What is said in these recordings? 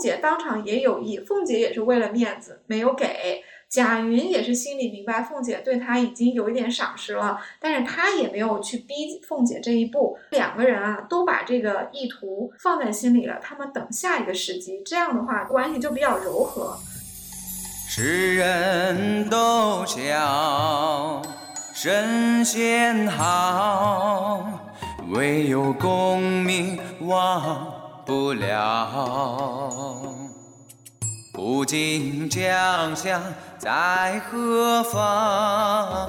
姐当场也有意，凤姐也是为了面子没有给。贾云也是心里明白凤姐对他已经有一点赏识了，但是他也没有去逼凤姐这一步。两个人啊都把这个意图放在心里了，他们等下一个时机，这样的话关系就比较柔和。世人都笑神仙好，唯有功名忘不了。不尽江乡在何方？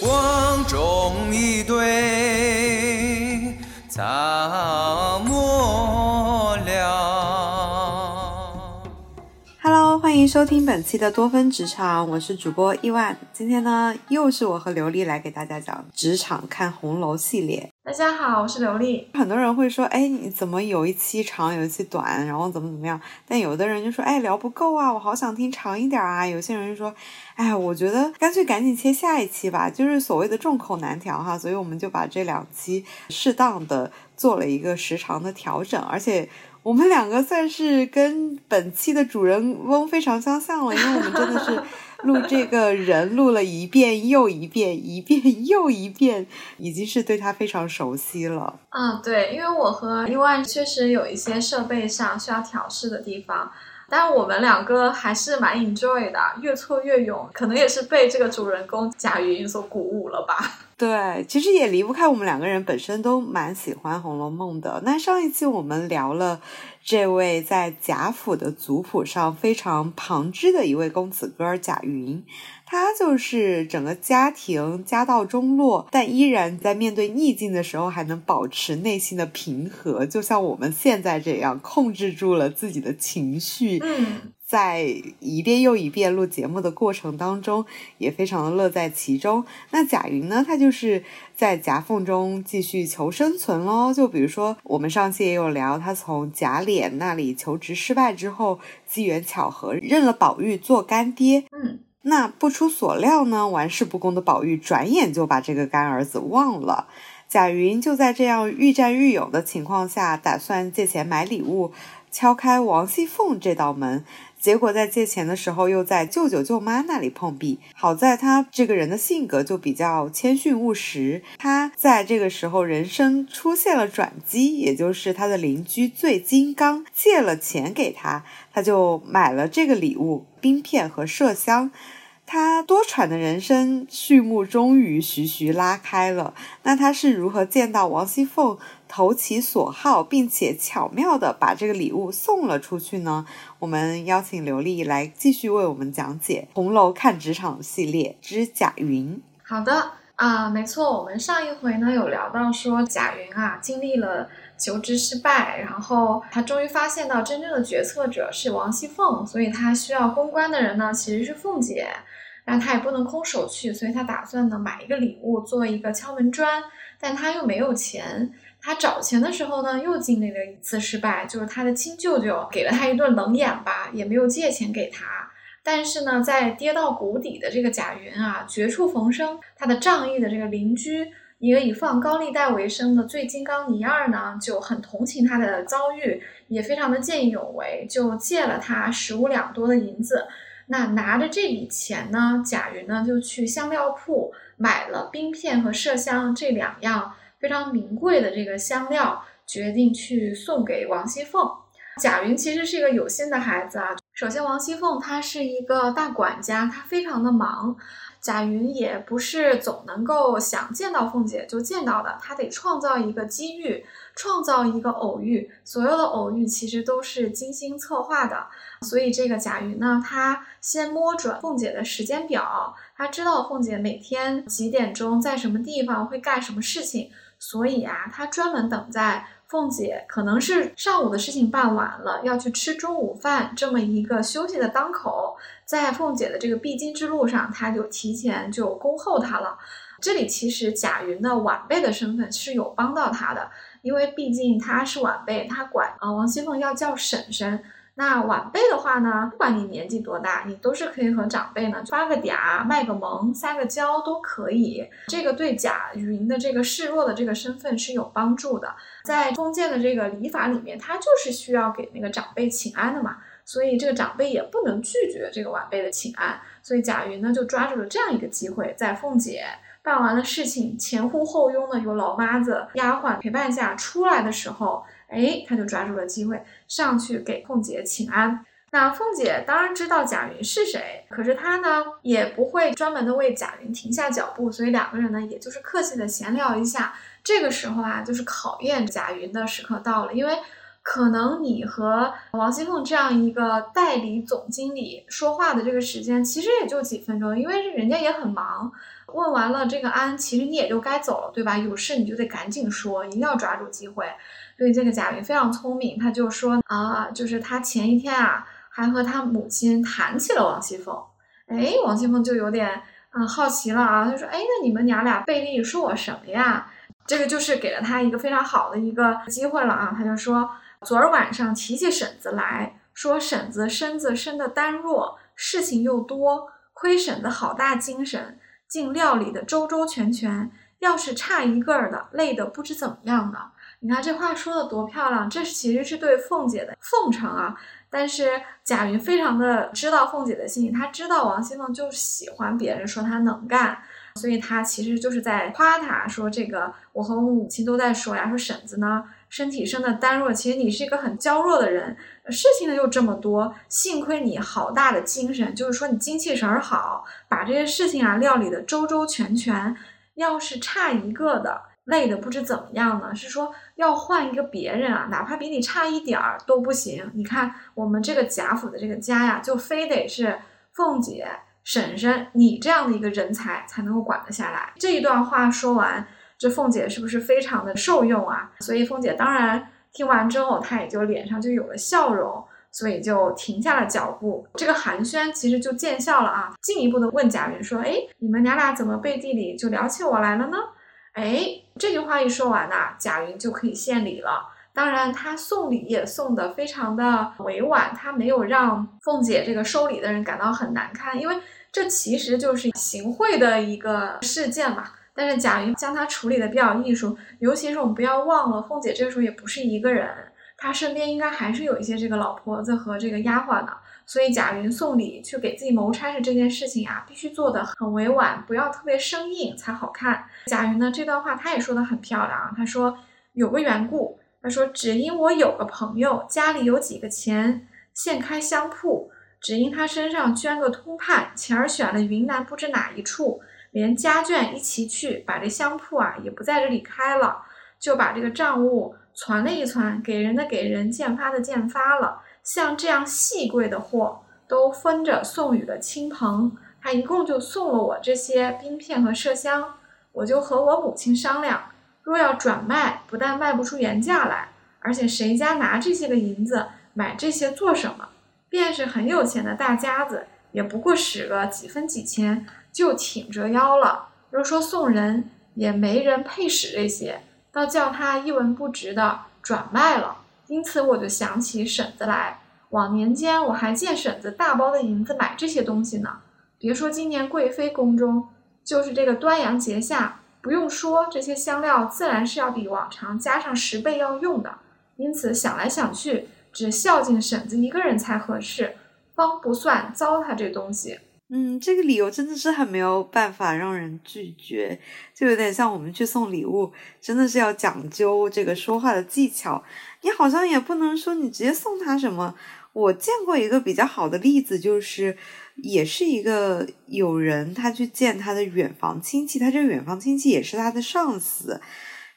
光中一对草迎收听本期的多芬职场，我是主播伊万。今天呢，又是我和刘丽来给大家讲职场看红楼系列。大家好，我是刘丽。很多人会说，哎，你怎么有一期长，有一期短，然后怎么怎么样？但有的人就说，哎，聊不够啊，我好想听长一点啊。有些人就说，哎，我觉得干脆赶紧切下一期吧，就是所谓的众口难调哈。所以我们就把这两期适当的做了一个时长的调整，而且我们两个算是跟本期的主人翁非常相像了，因为我们真的是。录这个人录了一遍又一遍，一遍又一遍，已经是对他非常熟悉了。嗯，对，因为我和伊万确实有一些设备上需要调试的地方，但我们两个还是蛮 enjoy 的，越挫越勇，可能也是被这个主人公贾云所鼓舞了吧。对，其实也离不开我们两个人本身都蛮喜欢《红楼梦》的。那上一期我们聊了这位在贾府的族谱上非常旁支的一位公子哥贾云，他就是整个家庭家道中落，但依然在面对逆境的时候还能保持内心的平和，就像我们现在这样控制住了自己的情绪。嗯。在一遍又一遍录节目的过程当中，也非常的乐在其中。那贾云呢，他就是在夹缝中继续求生存喽。就比如说，我们上期也有聊，他从贾琏那里求职失败之后，机缘巧合认了宝玉做干爹。嗯，那不出所料呢，玩世不恭的宝玉转眼就把这个干儿子忘了。贾云就在这样愈战愈勇的情况下，打算借钱买礼物，敲开王熙凤这道门。结果在借钱的时候，又在舅舅舅妈那里碰壁。好在他这个人的性格就比较谦逊务实，他在这个时候人生出现了转机，也就是他的邻居醉金刚借了钱给他，他就买了这个礼物冰片和麝香。他多舛的人生序幕终于徐徐拉开了。那他是如何见到王熙凤投其所好，并且巧妙的把这个礼物送了出去呢？我们邀请刘丽来继续为我们讲解《红楼看职场》系列之贾云。好的啊，没错，我们上一回呢有聊到说贾云啊经历了求职失败，然后他终于发现到真正的决策者是王熙凤，所以他需要公关的人呢其实是凤姐。但他也不能空手去，所以他打算呢买一个礼物做一个敲门砖，但他又没有钱。他找钱的时候呢，又经历了一次失败，就是他的亲舅舅给了他一顿冷眼吧，也没有借钱给他。但是呢，在跌到谷底的这个贾云啊，绝处逢生，他的仗义的这个邻居，一个以放高利贷为生的醉金刚倪二呢，就很同情他的遭遇，也非常的见义勇为，就借了他十五两多的银子。那拿着这笔钱呢，贾云呢就去香料铺买了冰片和麝香这两样非常名贵的这个香料，决定去送给王熙凤。贾云其实是一个有心的孩子啊。首先，王熙凤她是一个大管家，她非常的忙。贾云也不是总能够想见到凤姐就见到的，他得创造一个机遇，创造一个偶遇。所有的偶遇其实都是精心策划的。所以这个贾云呢，他先摸准凤姐的时间表，他知道凤姐每天几点钟在什么地方会干什么事情，所以啊，他专门等在凤姐可能是上午的事情办完了，要去吃中午饭这么一个休息的当口，在凤姐的这个必经之路上，她就提前就恭候她了。这里其实贾云的晚辈的身份是有帮到她的，因为毕竟她是晚辈，她管啊王熙凤要叫婶婶。那晚辈的话呢，不管你年纪多大，你都是可以和长辈呢发个嗲、卖个萌、撒个娇都可以。这个对贾云的这个示弱的这个身份是有帮助的。在封建的这个礼法里面，他就是需要给那个长辈请安的嘛，所以这个长辈也不能拒绝这个晚辈的请安。所以贾云呢就抓住了这样一个机会，在凤姐办完了事情，前呼后拥的有老妈子、丫鬟陪伴下出来的时候。哎，他就抓住了机会上去给凤姐请安。那凤姐当然知道贾云是谁，可是她呢也不会专门的为贾云停下脚步，所以两个人呢也就是客气的闲聊一下。这个时候啊，就是考验贾云的时刻到了，因为可能你和王熙凤这样一个代理总经理说话的这个时间其实也就几分钟，因为人家也很忙。问完了这个安，其实你也就该走了，对吧？有事你就得赶紧说，一定要抓住机会。所以这个贾云非常聪明，他就说啊，就是他前一天啊，还和他母亲谈起了王熙凤。哎，王熙凤就有点啊好奇了啊，他说，哎，那你们娘俩背地里说我什么呀？这个就是给了他一个非常好的一个机会了啊。他就说，昨儿晚上提起婶子来说，婶子身子生的单弱，事情又多，亏婶子好大精神，竟料理的周周全全，要是差一个儿的，累得不知怎么样呢。你看这话说的多漂亮，这其实是对凤姐的奉承啊。但是贾云非常的知道凤姐的心意，他知道王熙凤就喜欢别人说她能干，所以他其实就是在夸她说这个我和我母亲都在说呀，说婶子呢身体生的单弱，其实你是一个很娇弱的人，事情呢又这么多，幸亏你好大的精神，就是说你精气神好，把这些事情啊料理的周周全全，要是差一个的。累的不知怎么样呢，是说要换一个别人啊，哪怕比你差一点儿都不行。你看我们这个贾府的这个家呀，就非得是凤姐、婶婶你这样的一个人才才能够管得下来。这一段话说完，这凤姐是不是非常的受用啊？所以凤姐当然听完之后，她也就脸上就有了笑容，所以就停下了脚步。这个寒暄其实就见效了啊，进一步的问贾云说：“哎，你们娘俩怎么背地里就聊起我来了呢？”哎，这句话一说完呐，贾云就可以献礼了。当然，他送礼也送的非常的委婉，他没有让凤姐这个收礼的人感到很难堪，因为这其实就是行贿的一个事件嘛。但是贾云将他处理的比较艺术，尤其是我们不要忘了，凤姐这个时候也不是一个人，她身边应该还是有一些这个老婆子和这个丫鬟的。所以贾云送礼去给自己谋差事这件事情啊，必须做得很委婉，不要特别生硬才好看。贾云呢这段话他也说的很漂亮，他说有个缘故，他说只因我有个朋友家里有几个钱，现开香铺，只因他身上捐个通判，前儿选了云南不知哪一处，连家眷一起去，把这香铺啊也不在这里开了，就把这个账务传了一传，给人的给人，见发的见发了。像这样细贵的货，都分着送与了亲朋。他一共就送了我这些冰片和麝香。我就和我母亲商量，若要转卖，不但卖不出原价来，而且谁家拿这些个银子买这些做什么？便是很有钱的大家子，也不过使个几分几钱就挺折腰了。若说送人，也没人配使这些，倒叫他一文不值的转卖了。因此，我就想起婶子来。往年间，我还见婶子大包的银子买这些东西呢。别说今年贵妃宫中，就是这个端阳节下，不用说，这些香料自然是要比往常加上十倍要用的。因此想来想去，只孝敬婶子一个人才合适，方不算糟蹋这东西。嗯，这个理由真的是很没有办法让人拒绝，就有点像我们去送礼物，真的是要讲究这个说话的技巧。你好像也不能说你直接送他什么。我见过一个比较好的例子，就是也是一个有人他去见他的远房亲戚，他这个远房亲戚也是他的上司。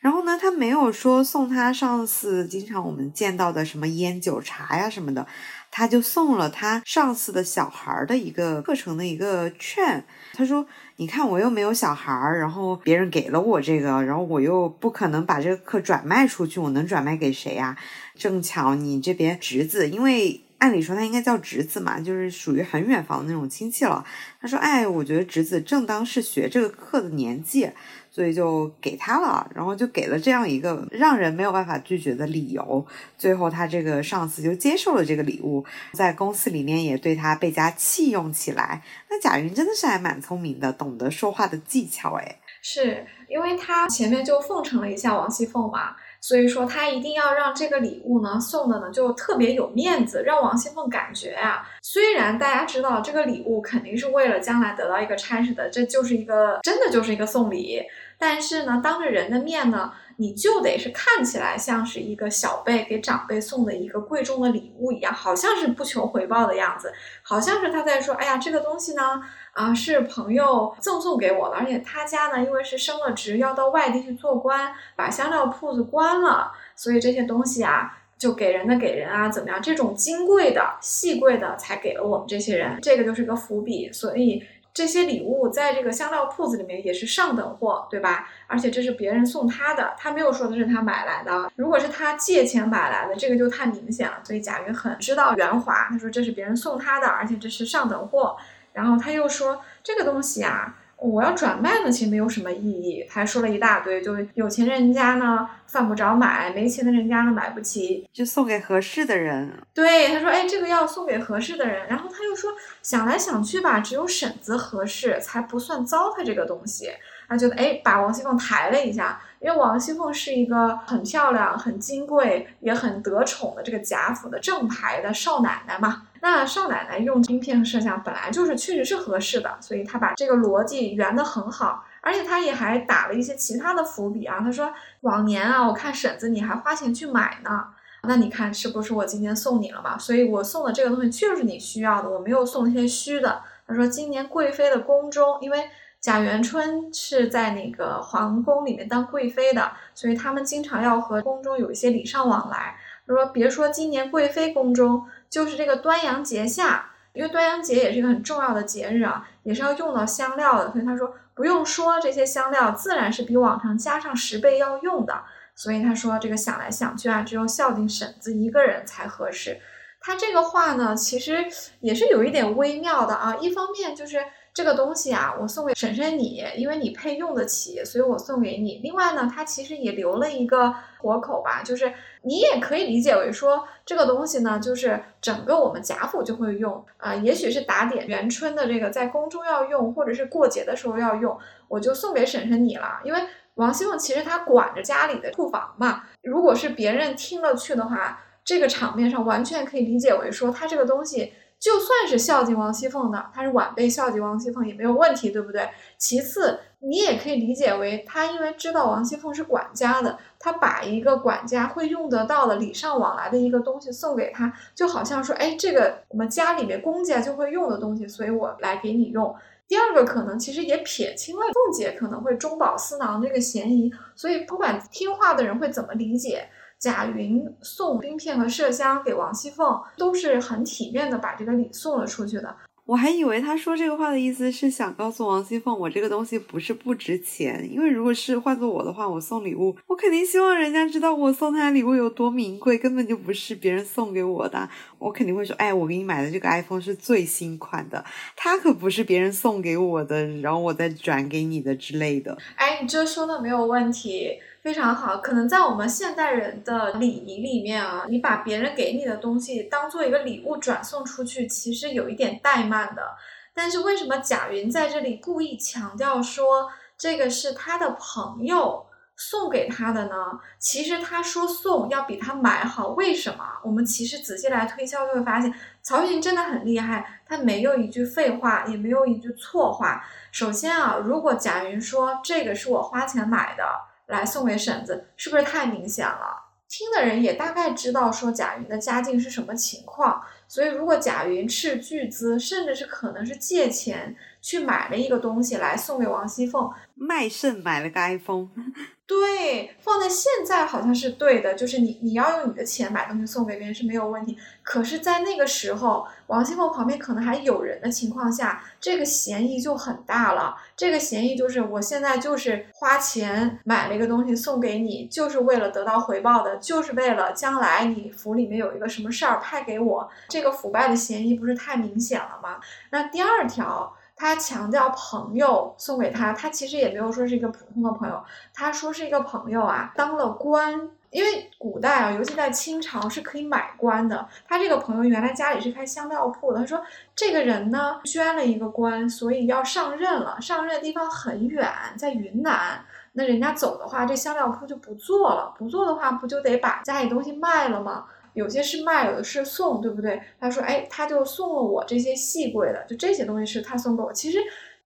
然后呢，他没有说送他上次经常我们见到的什么烟酒茶呀什么的。他就送了他上次的小孩的一个课程的一个券。他说：“你看，我又没有小孩儿，然后别人给了我这个，然后我又不可能把这个课转卖出去，我能转卖给谁呀？正巧你这边侄子，因为按理说他应该叫侄子嘛，就是属于很远房的那种亲戚了。他说：‘哎，我觉得侄子正当是学这个课的年纪，所以就给他了，然后就给了这样一个让人没有办法拒绝的理由。最后他这个上司就接受了这个礼物，在公司里面也对他倍加器用起来。那贾云真的是还蛮聪明的，懂得说话的技巧，哎，是因为他前面就奉承了一下王熙凤嘛。所以说他一定要让这个礼物呢送的呢就特别有面子，让王熙凤感觉啊，虽然大家知道这个礼物肯定是为了将来得到一个差事的，这就是一个真的就是一个送礼，但是呢，当着人的面呢，你就得是看起来像是一个小辈给长辈送的一个贵重的礼物一样，好像是不求回报的样子，好像是他在说，哎呀，这个东西呢。啊，是朋友赠送给我的，而且他家呢，因为是升了职，要到外地去做官，把香料铺子关了，所以这些东西啊，就给人的给人啊，怎么样？这种金贵的、细贵的，才给了我们这些人，这个就是个伏笔。所以这些礼物在这个香料铺子里面也是上等货，对吧？而且这是别人送他的，他没有说的是他买来的。如果是他借钱买来的，这个就太明显了。所以贾云很知道圆滑，他说这是别人送他的，而且这是上等货。然后他又说这个东西啊，我要转卖呢，其实没有什么意义。他还说了一大堆，就有钱人家呢犯不着买，没钱的人家呢买不起，就送给合适的人。对，他说，哎，这个要送给合适的人。然后他又说，想来想去吧，只有婶子合适，才不算糟蹋这个东西。他觉得，哎，把王熙凤抬了一下，因为王熙凤是一个很漂亮、很金贵、也很得宠的这个贾府的正牌的少奶奶嘛。那少奶奶用冰片和麝香本来就是确实是合适的，所以她把这个逻辑圆得很好，而且她也还打了一些其他的伏笔啊。她说往年啊，我看婶子你还花钱去买呢，那你看是不是我今天送你了嘛？所以我送的这个东西确实是你需要的，我没有送那些虚的。她说今年贵妃的宫中，因为贾元春是在那个皇宫里面当贵妃的，所以他们经常要和宫中有一些礼尚往来。他说别说今年贵妃宫中。就是这个端阳节下，因为端阳节也是一个很重要的节日啊，也是要用到香料的，所以他说不用说，这些香料自然是比往常加上十倍要用的。所以他说这个想来想去啊，只有孝敬婶子一个人才合适。他这个话呢，其实也是有一点微妙的啊，一方面就是。这个东西啊，我送给婶婶你，因为你配用得起，所以我送给你。另外呢，他其实也留了一个活口吧，就是你也可以理解为说，这个东西呢，就是整个我们贾府就会用啊，也许是打点元春的这个在宫中要用，或者是过节的时候要用，我就送给婶婶你了。因为王熙凤其实她管着家里的库房嘛，如果是别人听了去的话，这个场面上完全可以理解为说，他这个东西。就算是孝敬王熙凤的，他是晚辈孝敬王熙凤也没有问题，对不对？其次，你也可以理解为他因为知道王熙凤是管家的，他把一个管家会用得到的礼尚往来的一个东西送给他，就好像说，哎，这个我们家里面公家就会用的东西，所以我来给你用。第二个可能其实也撇清了凤姐可能会中饱私囊这个嫌疑，所以不管听话的人会怎么理解。贾云送冰片和麝香给王熙凤，都是很体面的把这个礼送了出去的。我还以为他说这个话的意思是想告诉王熙凤，我这个东西不是不值钱，因为如果是换做我的话，我送礼物，我肯定希望人家知道我送他的礼物有多名贵，根本就不是别人送给我的。我肯定会说，哎，我给你买的这个 iPhone 是最新款的，它可不是别人送给我的，然后我再转给你的之类的。哎，你这说的没有问题。非常好，可能在我们现代人的礼仪里面啊，你把别人给你的东西当做一个礼物转送出去，其实有一点怠慢的。但是为什么贾云在这里故意强调说这个是他的朋友送给他的呢？其实他说送要比他买好，为什么？我们其实仔细来推敲就会发现，曹雪芹真的很厉害，他没有一句废话，也没有一句错话。首先啊，如果贾云说这个是我花钱买的。来送给婶子，是不是太明显了？听的人也大概知道说贾云的家境是什么情况，所以如果贾云斥巨资，甚至是可能是借钱去买了一个东西来送给王熙凤，卖肾买了个 iPhone。对，放在现在好像是对的，就是你你要用你的钱买东西送给别人是没有问题。可是，在那个时候，王熙凤旁边可能还有人的情况下，这个嫌疑就很大了。这个嫌疑就是，我现在就是花钱买了一个东西送给你，就是为了得到回报的，就是为了将来你府里面有一个什么事儿派给我，这个腐败的嫌疑不是太明显了吗？那第二条。他强调朋友送给他，他其实也没有说是一个普通的朋友，他说是一个朋友啊，当了官。因为古代啊，尤其在清朝是可以买官的。他这个朋友原来家里是开香料铺的。他说这个人呢捐了一个官，所以要上任了。上任的地方很远，在云南。那人家走的话，这香料铺就不做了。不做的话，不就得把家里东西卖了吗？有些是卖，有的是送，对不对？他说，哎，他就送了我这些细贵的，就这些东西是他送给我。其实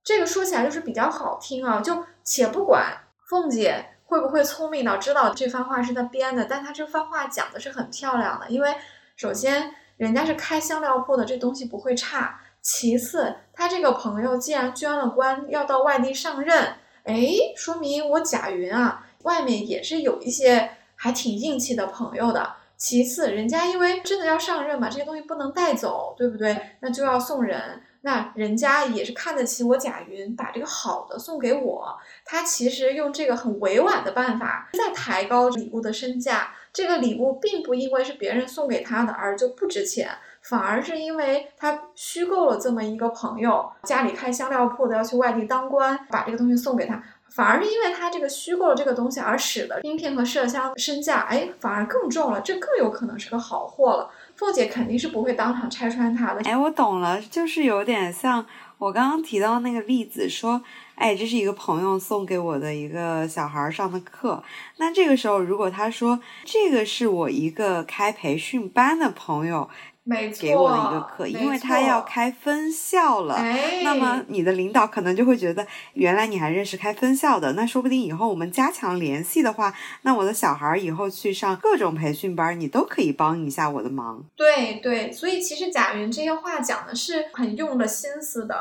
这个说起来就是比较好听啊。就且不管凤姐。会不会聪明到知道这番话是他编的？但他这番话讲的是很漂亮的，因为首先人家是开香料铺的，这东西不会差。其次，他这个朋友既然捐了官，要到外地上任，哎，说明我贾云啊，外面也是有一些还挺硬气的朋友的。其次，人家因为真的要上任嘛，这些东西不能带走，对不对？那就要送人。那人家也是看得起我贾云，把这个好的送给我。他其实用这个很委婉的办法，在抬高礼物的身价。这个礼物并不因为是别人送给他的而就不值钱，反而是因为他虚构了这么一个朋友，家里开香料铺的，要去外地当官，把这个东西送给他。反而是因为他这个虚构了这个东西，而使得冰片和麝香身价，哎，反而更重了。这更有可能是个好货了。凤姐肯定是不会当场拆穿他的。哎，我懂了，就是有点像我刚刚提到那个例子，说，哎，这是一个朋友送给我的一个小孩上的课。那这个时候，如果他说这个是我一个开培训班的朋友。给我的一个课，因为他要开分校了，那么你的领导可能就会觉得，原来你还认识开分校的，那说不定以后我们加强联系的话，那我的小孩以后去上各种培训班，你都可以帮一下我的忙。对对，所以其实贾云这些话讲的是很用了心思的，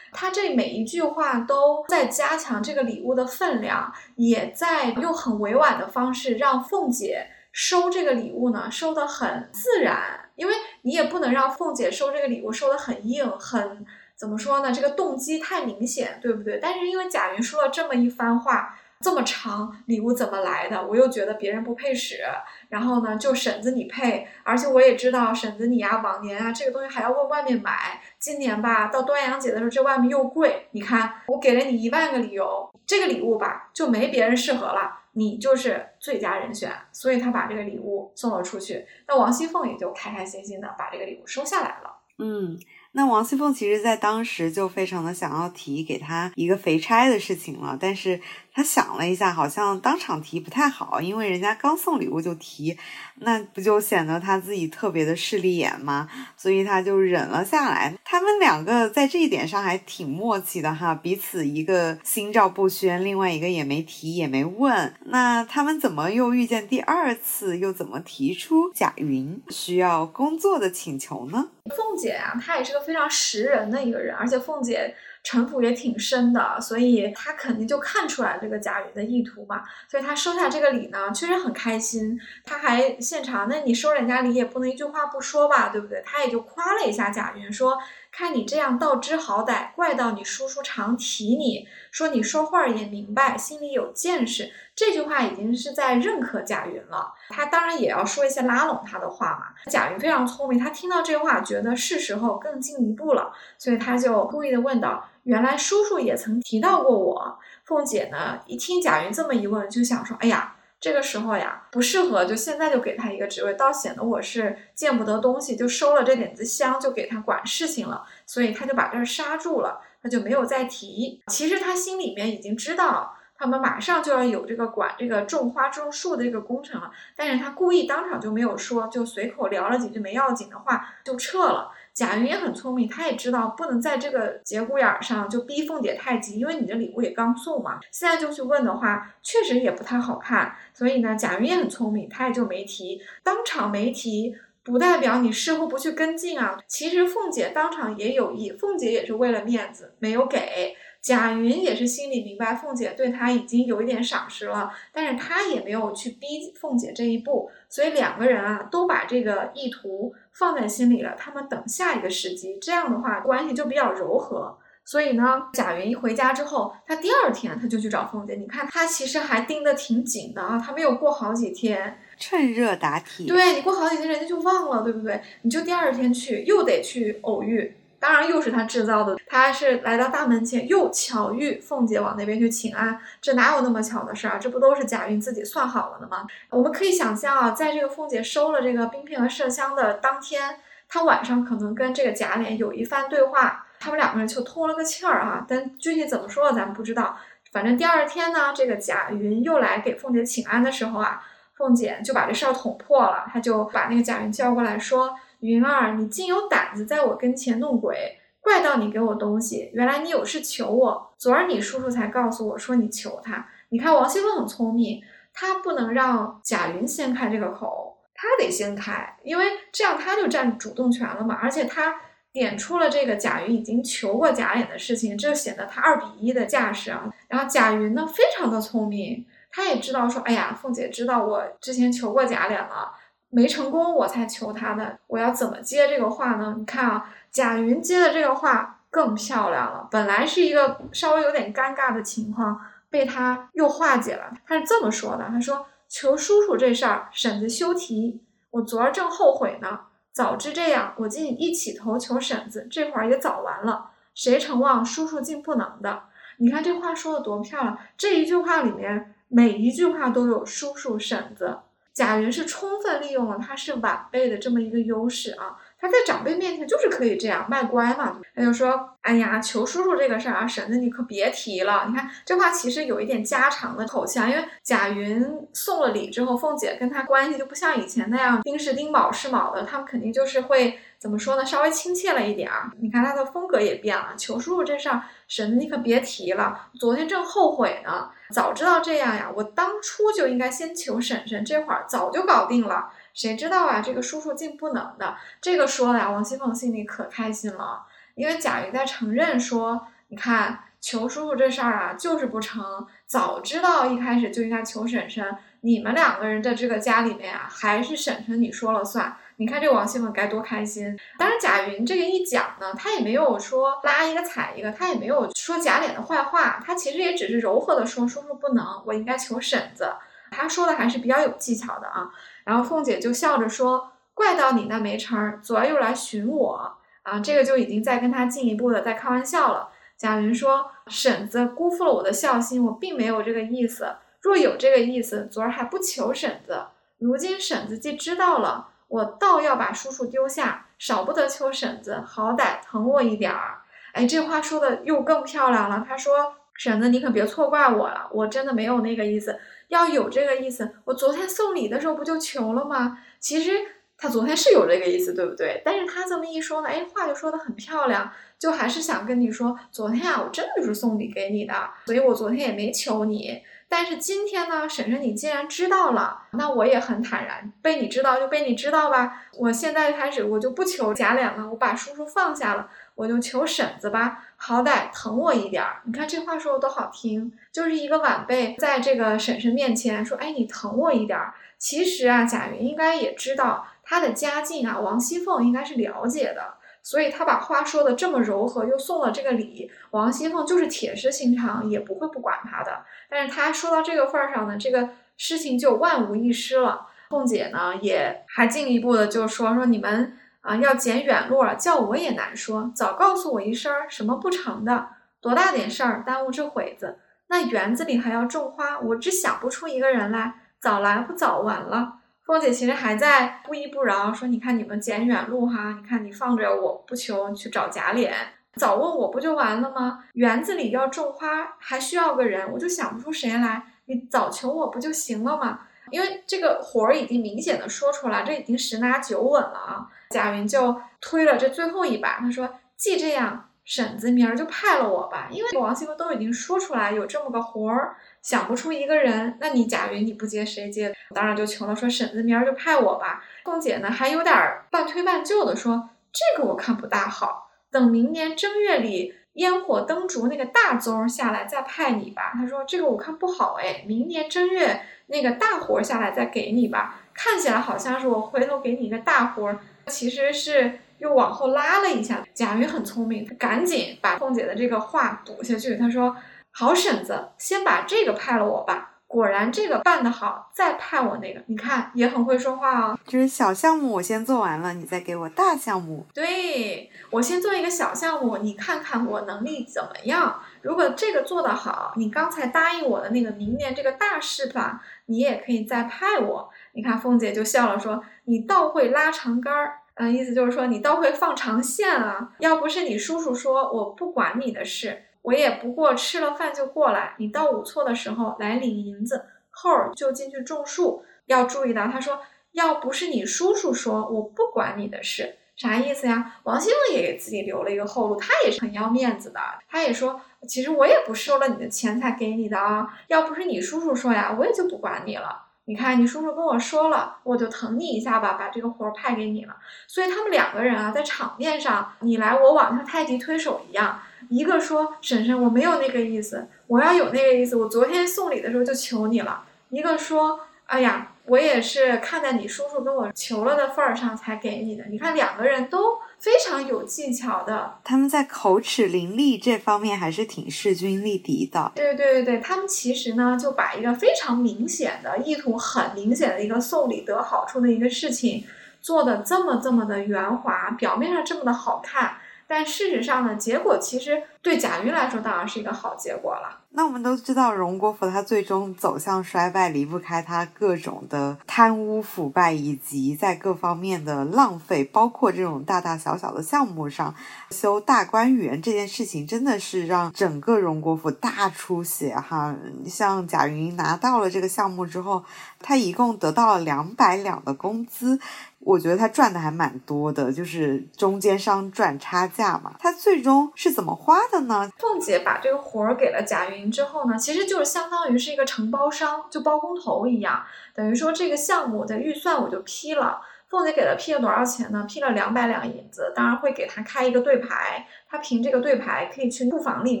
他这每一句话都在加强这个礼物的分量，也在用很委婉的方式让凤姐收这个礼物呢，收的很自然。因为你也不能让凤姐收这个礼物收得很硬，很怎么说呢？这个动机太明显，对不对？但是因为贾云说了这么一番话，这么长，礼物怎么来的？我又觉得别人不配使，然后呢，就婶子你配，而且我也知道婶子你呀，往年啊，这个东西还要问外面买，今年吧，到端阳节的时候，这外面又贵。你看，我给了你一万个理由，这个礼物吧，就没别人适合了。你就是最佳人选，所以他把这个礼物送了出去。那王熙凤也就开开心心的把这个礼物收下来了。嗯。那王熙凤其实，在当时就非常的想要提给他一个肥差的事情了，但是他想了一下，好像当场提不太好，因为人家刚送礼物就提，那不就显得他自己特别的势利眼吗？所以他就忍了下来。他们两个在这一点上还挺默契的哈，彼此一个心照不宣，另外一个也没提也没问。那他们怎么又遇见第二次，又怎么提出贾云需要工作的请求呢？凤姐啊，她也是个非常识人的一个人，而且凤姐城府也挺深的，所以他肯定就看出来这个贾云的意图嘛，所以他收下这个礼呢，确实很开心。他还现场，那你收人家礼也不能一句话不说吧，对不对？他也就夸了一下贾云，说。看你这样道知好歹，怪到你叔叔常提你说你说话也明白，心里有见识。这句话已经是在认可贾云了。他当然也要说一些拉拢他的话嘛。贾云非常聪明，他听到这话，觉得是时候更进一步了，所以他就故意的问道：“原来叔叔也曾提到过我。”凤姐呢，一听贾云这么一问，就想说：“哎呀。”这个时候呀，不适合，就现在就给他一个职位，倒显得我是见不得东西，就收了这点子香，就给他管事情了，所以他就把这儿刹住了，他就没有再提。其实他心里面已经知道，他们马上就要有这个管这个种花种树的这个工程了，但是他故意当场就没有说，就随口聊了几句没要紧的话就撤了。贾云也很聪明，他也知道不能在这个节骨眼上就逼凤姐太急，因为你的礼物也刚送嘛，现在就去问的话，确实也不太好看。所以呢，贾云也很聪明，他也就没提，当场没提，不代表你事后不去跟进啊。其实凤姐当场也有意，凤姐也是为了面子没有给。贾云也是心里明白，凤姐对他已经有一点赏识了，但是他也没有去逼凤姐这一步，所以两个人啊都把这个意图放在心里了。他们等下一个时机，这样的话关系就比较柔和。所以呢，贾云一回家之后，他第二天他就去找凤姐。你看他其实还盯得挺紧的啊，他没有过好几天，趁热打铁。对你过好几天，人家就忘了，对不对？你就第二天去，又得去偶遇。当然又是他制造的。他是来到大门前，又巧遇凤姐往那边去请安，这哪有那么巧的事儿？这不都是贾云自己算好了的吗？我们可以想象啊，在这个凤姐收了这个冰片和麝香的当天，她晚上可能跟这个贾琏有一番对话，他们两个人就通了个气儿啊。但具体怎么说，咱们不知道。反正第二天呢，这个贾云又来给凤姐请安的时候啊，凤姐就把这事儿捅破了，她就把那个贾云叫过来说：“云儿，你竟有胆子在我跟前弄鬼，怪到你给我东西，原来你有事求我。昨儿你叔叔才告诉我说你求他。你看王熙凤很聪明，她不能让贾云先开这个口，她得先开，因为这样她就占主动权了嘛，而且她。”点出了这个贾云已经求过贾琏的事情，这显得她二比一的架势啊。然后贾云呢，非常的聪明，他也知道说，哎呀，凤姐知道我之前求过贾琏了，没成功，我才求他的，我要怎么接这个话呢？你看啊，贾云接的这个话更漂亮了。本来是一个稍微有点尴尬的情况，被他又化解了。他是这么说的，他说：“求叔叔这事儿，婶子休提，我昨儿正后悔呢。”早知这样，我竟一起头求婶子，这会儿也早完了。谁成望叔叔竟不能的？你看这话说的多漂亮！这一句话里面每一句话都有叔叔婶子。贾云是充分利用了他是晚辈的这么一个优势啊。他在长辈面前就是可以这样卖乖嘛，他就说：“哎呀，求叔叔这个事儿啊，婶子你可别提了。”你看这话其实有一点家常的口气啊，因为贾云送了礼之后，凤姐跟他关系就不像以前那样丁是丁卯是卯的，他们肯定就是会怎么说呢，稍微亲切了一点啊。你看他的风格也变了，求叔叔这事儿，婶子你可别提了，昨天正后悔呢，早知道这样呀，我当初就应该先求婶婶，这会儿早就搞定了。谁知道啊？这个叔叔竟不能的，这个说的呀，王熙凤心里可开心了，因为贾云在承认说，你看求叔叔这事儿啊，就是不成。早知道一开始就应该求婶婶，你们两个人的这个家里面啊，还是婶婶你说了算。你看这王熙凤该多开心。当然，贾云这个一讲呢，他也没有说拉一个踩一个，他也没有说贾琏的坏话，他其实也只是柔和的说，叔叔不能，我应该求婶子。他说的还是比较有技巧的啊。然后凤姐就笑着说：“怪到你那没成，昨儿又来寻我啊！”这个就已经在跟他进一步的在开玩笑了。贾云说：“婶子辜负了我的孝心，我并没有这个意思。若有这个意思，昨儿还不求婶子。如今婶子既知道了，我倒要把叔叔丢下，少不得求婶子，好歹疼我一点儿。”哎，这话说的又更漂亮了。他说：“婶子，你可别错怪我了，我真的没有那个意思。”要有这个意思，我昨天送礼的时候不就求了吗？其实他昨天是有这个意思，对不对？但是他这么一说呢，哎，话就说的很漂亮，就还是想跟你说，昨天啊，我真的是送礼给你的，所以我昨天也没求你。但是今天呢，婶婶你既然知道了，那我也很坦然，被你知道就被你知道吧。我现在开始我就不求贾琏了，我把叔叔放下了，我就求婶子吧，好歹疼我一点儿。你看这话说的多好听，就是一个晚辈在这个婶婶面前说，哎，你疼我一点儿。其实啊，贾云应该也知道他的家境啊，王熙凤应该是了解的。所以他把话说的这么柔和，又送了这个礼，王熙凤就是铁石心肠，也不会不管他的。但是他说到这个份儿上呢，这个事情就万无一失了。凤姐呢，也还进一步的就说说你们啊要捡远路了，叫我也难说。早告诉我一声，什么不成的，多大点事儿，耽误这会子。那园子里还要种花，我只想不出一个人来，早来不早完了。凤姐其实还在不依不饶，说：“你看你们捡远路哈，你看你放着我不求你，去找贾琏，早问我不就完了吗？园子里要种花，还需要个人，我就想不出谁来，你早求我不就行了吗？因为这个活儿已经明显的说出来，这已经十拿九稳了啊。”贾云就推了这最后一把，他说：“既这样，婶子明儿就派了我吧，因为王熙凤都已经说出来有这么个活儿。”想不出一个人，那你贾云你不接谁接？当然就求了，说婶子明儿就派我吧。凤姐呢还有点半推半就的说，这个我看不大好，等明年正月里烟火灯烛那个大宗下来再派你吧。他说这个我看不好哎，明年正月那个大活下来再给你吧。看起来好像是我回头给你一个大活，其实是又往后拉了一下。贾云很聪明，他赶紧把凤姐的这个话补下去，他说。好婶子，先把这个派了我吧。果然这个办得好，再派我那个，你看也很会说话哦。就是小项目我先做完了，你再给我大项目。对我先做一个小项目，你看看我能力怎么样。如果这个做得好，你刚才答应我的那个明年这个大事吧，你也可以再派我。你看凤姐就笑了，说你倒会拉长杆儿，嗯，意思就是说你倒会放长线啊。要不是你叔叔说我不管你的事。我也不过吃了饭就过来，你到午错的时候来领银子，后儿就进去种树。要注意到，他说要不是你叔叔说我不管你的事，啥意思呀？王熙凤也给自己留了一个后路，他也是很要面子的。他也说，其实我也不收了你的钱才给你的啊，要不是你叔叔说呀，我也就不管你了。你看，你叔叔跟我说了，我就疼你一下吧，把这个活儿派给你了。所以他们两个人啊，在场面上你来我往，像太极推手一样。一个说：“婶婶，我没有那个意思，我要有那个意思，我昨天送礼的时候就求你了。”一个说：“哎呀，我也是看在你叔叔跟我求了的份儿上才给你的。”你看，两个人都非常有技巧的，他们在口齿伶俐这方面还是挺势均力敌的。对对对对，他们其实呢，就把一个非常明显的意图很明显的一个送礼得好处的一个事情做的这么这么的圆滑，表面上这么的好看。但事实上呢，结果其实对贾云来说当然是一个好结果了。那我们都知道，荣国府它最终走向衰败，离不开它各种的贪污腐败以及在各方面的浪费，包括这种大大小小的项目上，修大观园这件事情真的是让整个荣国府大出血哈。像贾云拿到了这个项目之后，他一共得到了两百两的工资。我觉得他赚的还蛮多的，就是中间商赚差价嘛。他最终是怎么花的呢？凤姐把这个活儿给了贾云之后呢，其实就是相当于是一个承包商，就包工头一样，等于说这个项目的预算我就批了。凤姐给了批了多少钱呢？批了两百两银子，当然会给他开一个对牌，他凭这个对牌可以去库房里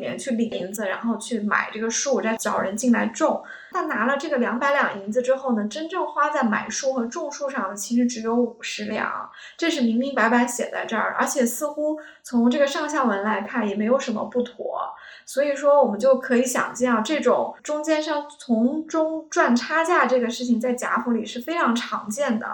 面去领银子，然后去买这个树，再找人进来种。他拿了这个两百两银子之后呢，真正花在买树和种树上的其实只有五十两，这是明明白白写在这儿，而且似乎从这个上下文来看也没有什么不妥。所以说，我们就可以想见啊，这种中间商从中赚差价这个事情，在贾府里是非常常见的。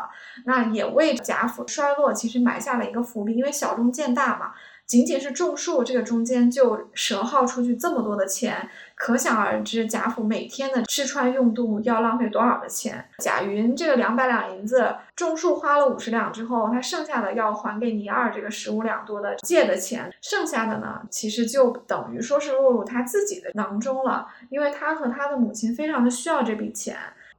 那也为贾府衰落其实埋下了一个伏笔，因为小中见大嘛。仅仅是种树，这个中间就折耗出去这么多的钱，可想而知贾府每天的吃穿用度要浪费多少的钱。贾云这个两百两银子种树花了五十两之后，他剩下的要还给倪二这个十五两多的借的钱，剩下的呢，其实就等于说是落入他自己的囊中了，因为他和他的母亲非常的需要这笔钱。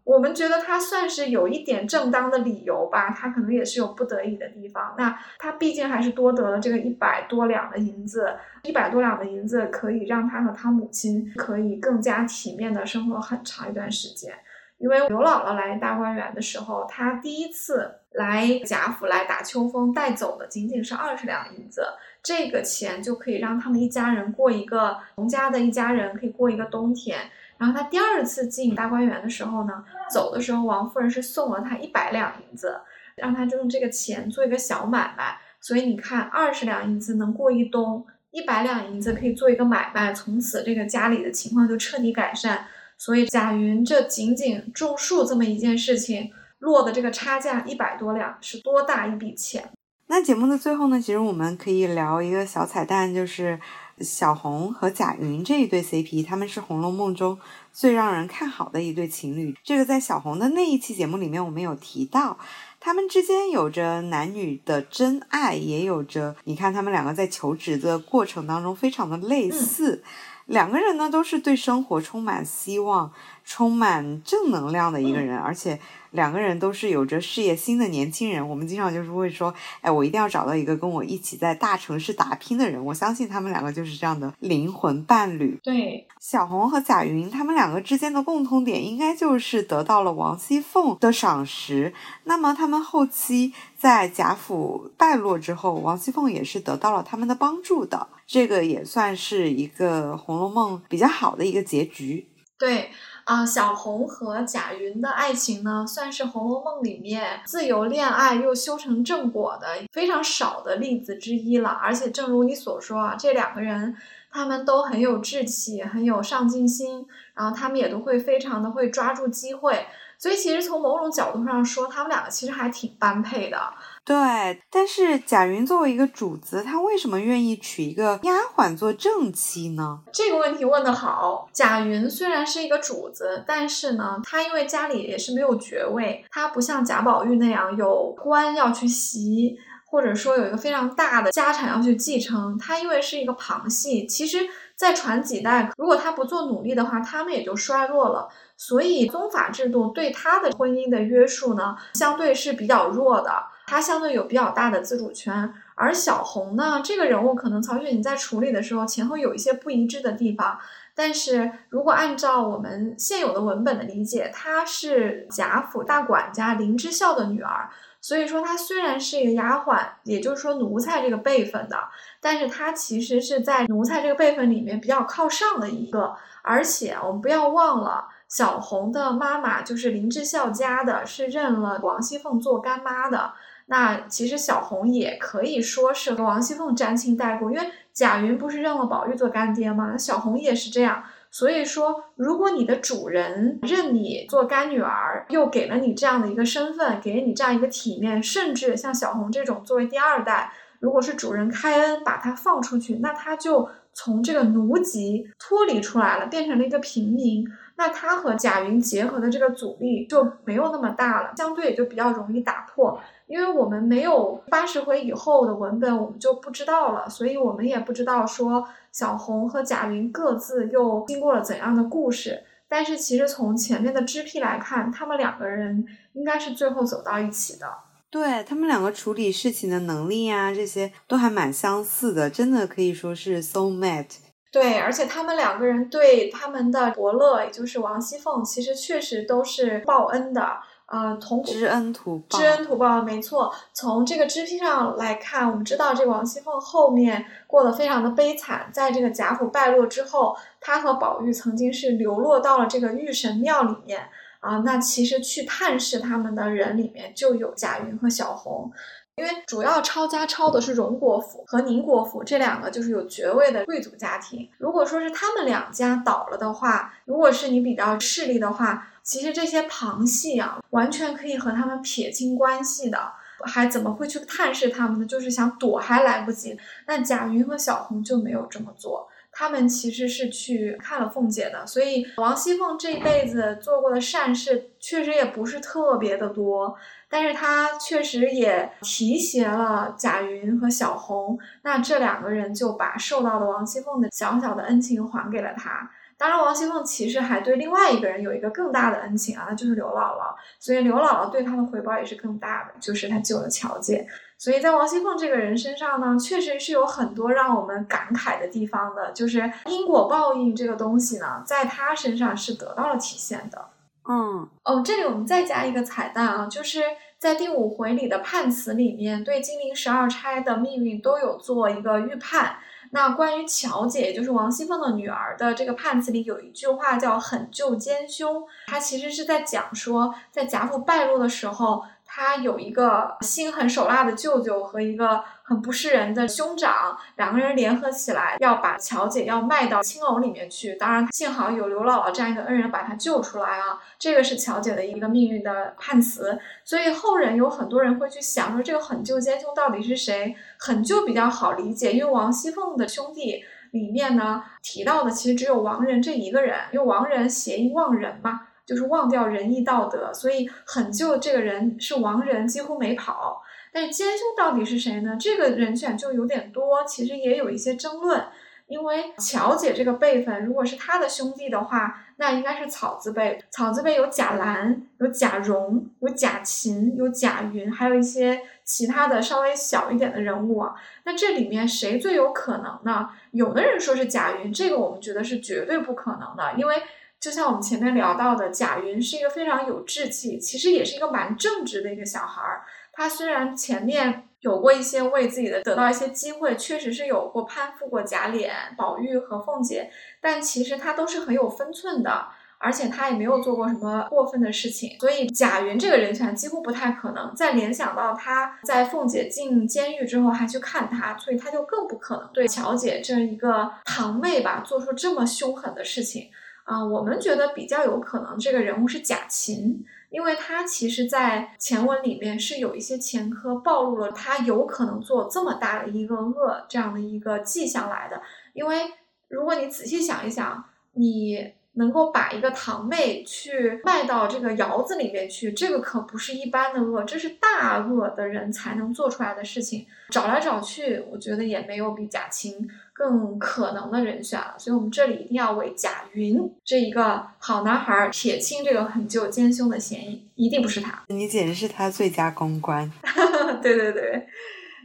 我们觉得他算是有一点正当的理由吧，他可能也是有不得已的地方。那他毕竟还是多得了这个一百多两的银子，一百多两的银子可以让他和他母亲可以更加体面的生活很长一段时间。因为刘姥姥来大观园的时候，她第一次来贾府来打秋风，带走的仅仅是二十两银子，这个钱就可以让他们一家人过一个农家的一家人可以过一个冬天。然后他第二次进大观园的时候呢，走的时候王夫人是送了他一百两银子，让他就用这个钱做一个小买卖。所以你看，二十两银子能过一冬，一百两银子可以做一个买卖，从此这个家里的情况就彻底改善。所以贾云这仅仅种树这么一件事情，落的这个差价一百多两，是多大一笔钱？那节目的最后呢，其实我们可以聊一个小彩蛋，就是。小红和贾云这一对 CP，他们是《红楼梦》中最让人看好的一对情侣。这个在小红的那一期节目里面，我们有提到，他们之间有着男女的真爱，也有着你看他们两个在求职的过程当中非常的类似。两个人呢，都是对生活充满希望、充满正能量的一个人，而且。两个人都是有着事业心的年轻人，我们经常就是会说，哎，我一定要找到一个跟我一起在大城市打拼的人。我相信他们两个就是这样的灵魂伴侣。对，小红和贾云他们两个之间的共同点，应该就是得到了王熙凤的赏识。那么他们后期在贾府败落之后，王熙凤也是得到了他们的帮助的。这个也算是一个《红楼梦》比较好的一个结局。对。啊，小红和贾云的爱情呢，算是《红楼梦》里面自由恋爱又修成正果的非常少的例子之一了。而且，正如你所说啊，这两个人他们都很有志气，很有上进心，然后他们也都会非常的会抓住机会。所以其实从某种角度上说，他们两个其实还挺般配的。对，但是贾云作为一个主子，他为什么愿意娶一个丫鬟做正妻呢？这个问题问得好。贾云虽然是一个主子，但是呢，他因为家里也是没有爵位，他不像贾宝玉那样有官要去袭，或者说有一个非常大的家产要去继承。他因为是一个旁系，其实再传几代，如果他不做努力的话，他们也就衰落了。所以宗法制度对他的婚姻的约束呢，相对是比较弱的，他相对有比较大的自主权。而小红呢，这个人物可能曹雪芹在处理的时候前后有一些不一致的地方，但是如果按照我们现有的文本的理解，她是贾府大管家林之孝的女儿，所以说她虽然是一个丫鬟，也就是说奴才这个辈分的，但是她其实是在奴才这个辈分里面比较靠上的一个，而且我们不要忘了。小红的妈妈就是林之孝家的，是认了王熙凤做干妈的。那其实小红也可以说是和王熙凤沾亲带故，因为贾云不是认了宝玉做干爹吗？小红也是这样。所以说，如果你的主人认你做干女儿，又给了你这样的一个身份，给了你这样一个体面，甚至像小红这种作为第二代，如果是主人开恩把她放出去，那她就从这个奴籍脱离出来了，变成了一个平民。那他和贾云结合的这个阻力就没有那么大了，相对也就比较容易打破，因为我们没有八十回以后的文本，我们就不知道了，所以我们也不知道说小红和贾云各自又经过了怎样的故事。但是其实从前面的支批来看，他们两个人应该是最后走到一起的。对他们两个处理事情的能力呀，这些都还蛮相似的，真的可以说是 so mate。对，而且他们两个人对他们的伯乐，也就是王熙凤，其实确实都是报恩的。呃，从知恩图报，知恩图报，没错。从这个支批上来看，我们知道这个王熙凤后面过得非常的悲惨。在这个贾府败落之后，她和宝玉曾经是流落到了这个玉神庙里面啊。那其实去探视他们的人里面就有贾云和小红。因为主要抄家抄的是荣国府和宁国府这两个就是有爵位的贵族家庭。如果说是他们两家倒了的话，如果是你比较势利的话，其实这些旁系啊，完全可以和他们撇清关系的，还怎么会去探视他们呢？就是想躲还来不及。那贾云和小红就没有这么做，他们其实是去看了凤姐的。所以王熙凤这一辈子做过的善事，确实也不是特别的多。但是她确实也提携了贾云和小红，那这两个人就把受到的王熙凤的小小的恩情还给了她。当然，王熙凤其实还对另外一个人有一个更大的恩情啊，那就是刘姥姥。所以刘姥姥对她的回报也是更大的，就是她救了乔姐。所以在王熙凤这个人身上呢，确实是有很多让我们感慨的地方的，就是因果报应这个东西呢，在她身上是得到了体现的。嗯哦，这里我们再加一个彩蛋啊，就是在第五回里的判词里面，对金陵十二钗的命运都有做一个预判。那关于乔姐，也就是王熙凤的女儿的这个判词里有一句话叫“狠救奸凶”，它其实是在讲说，在贾府败落的时候。他有一个心狠手辣的舅舅和一个很不是人的兄长，两个人联合起来要把乔姐要卖到青楼里面去。当然，幸好有刘姥姥这样一个恩人把她救出来啊。这个是乔姐的一个命运的判词。所以后人有很多人会去想说，这个狠救奸凶到底是谁？狠救比较好理解，因为王熙凤的兄弟里面呢提到的其实只有王仁这一个人，因为王仁谐音忘人嘛。就是忘掉仁义道德，所以狠救这个人是亡人，几乎没跑。但是奸凶到底是谁呢？这个人选就有点多，其实也有一些争论。因为乔姐这个辈分，如果是她的兄弟的话，那应该是草字辈。草字辈有贾兰、有贾蓉、有贾芹、有贾云，还有一些其他的稍微小一点的人物啊。那这里面谁最有可能呢？有的人说是贾云，这个我们觉得是绝对不可能的，因为。就像我们前面聊到的，贾云是一个非常有志气，其实也是一个蛮正直的一个小孩儿。他虽然前面有过一些为自己的得到一些机会，确实是有过攀附过贾琏、宝玉和凤姐，但其实他都是很有分寸的。而且他也没有做过什么过分的事情，所以贾云这个人选几乎不太可能。再联想到他在凤姐进监狱之后还去看他，所以他就更不可能对乔姐这一个堂妹吧做出这么凶狠的事情啊。我们觉得比较有可能这个人物是贾琴。因为他其实，在前文里面是有一些前科暴露了他有可能做这么大的一个恶这样的一个迹象来的。因为如果你仔细想一想，你能够把一个堂妹去卖到这个窑子里面去，这个可不是一般的恶，这是大恶的人才能做出来的事情。找来找去，我觉得也没有比贾琴。更可能的人选了，所以我们这里一定要为贾云这一个好男孩撇清这个很久奸凶的嫌疑，一定不是他。你简直是他最佳公关。对对对，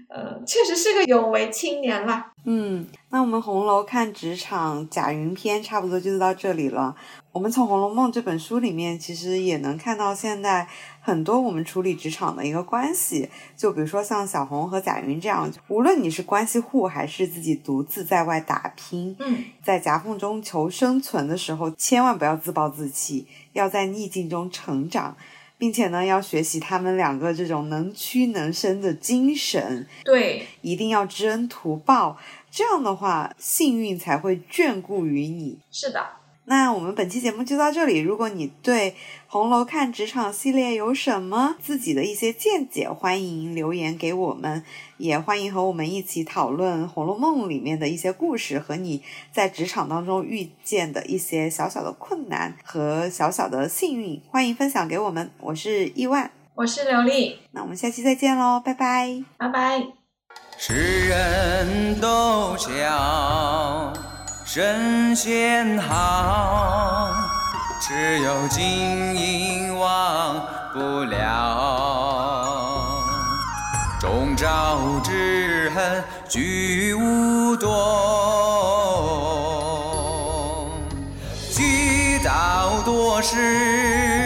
呃，确实是个有为青年了。嗯，那我们红楼看职场贾云篇差不多就到这里了。我们从《红楼梦》这本书里面，其实也能看到现在很多我们处理职场的一个关系。就比如说像小红和贾云这样，无论你是关系户还是自己独自在外打拼，嗯，在夹缝中求生存的时候，千万不要自暴自弃，要在逆境中成长，并且呢，要学习他们两个这种能屈能伸的精神。对，一定要知恩图报，这样的话，幸运才会眷顾于你。是的。那我们本期节目就到这里。如果你对《红楼看职场》系列有什么自己的一些见解，欢迎留言给我们，也欢迎和我们一起讨论《红楼梦》里面的一些故事和你在职场当中遇见的一些小小的困难和小小的幸运，欢迎分享给我们。我是亿万，我是刘丽，那我们下期再见喽，拜拜，拜拜。世人都讲。神仙好，只有金银忘不了。终朝之恨俱无多，积道多时。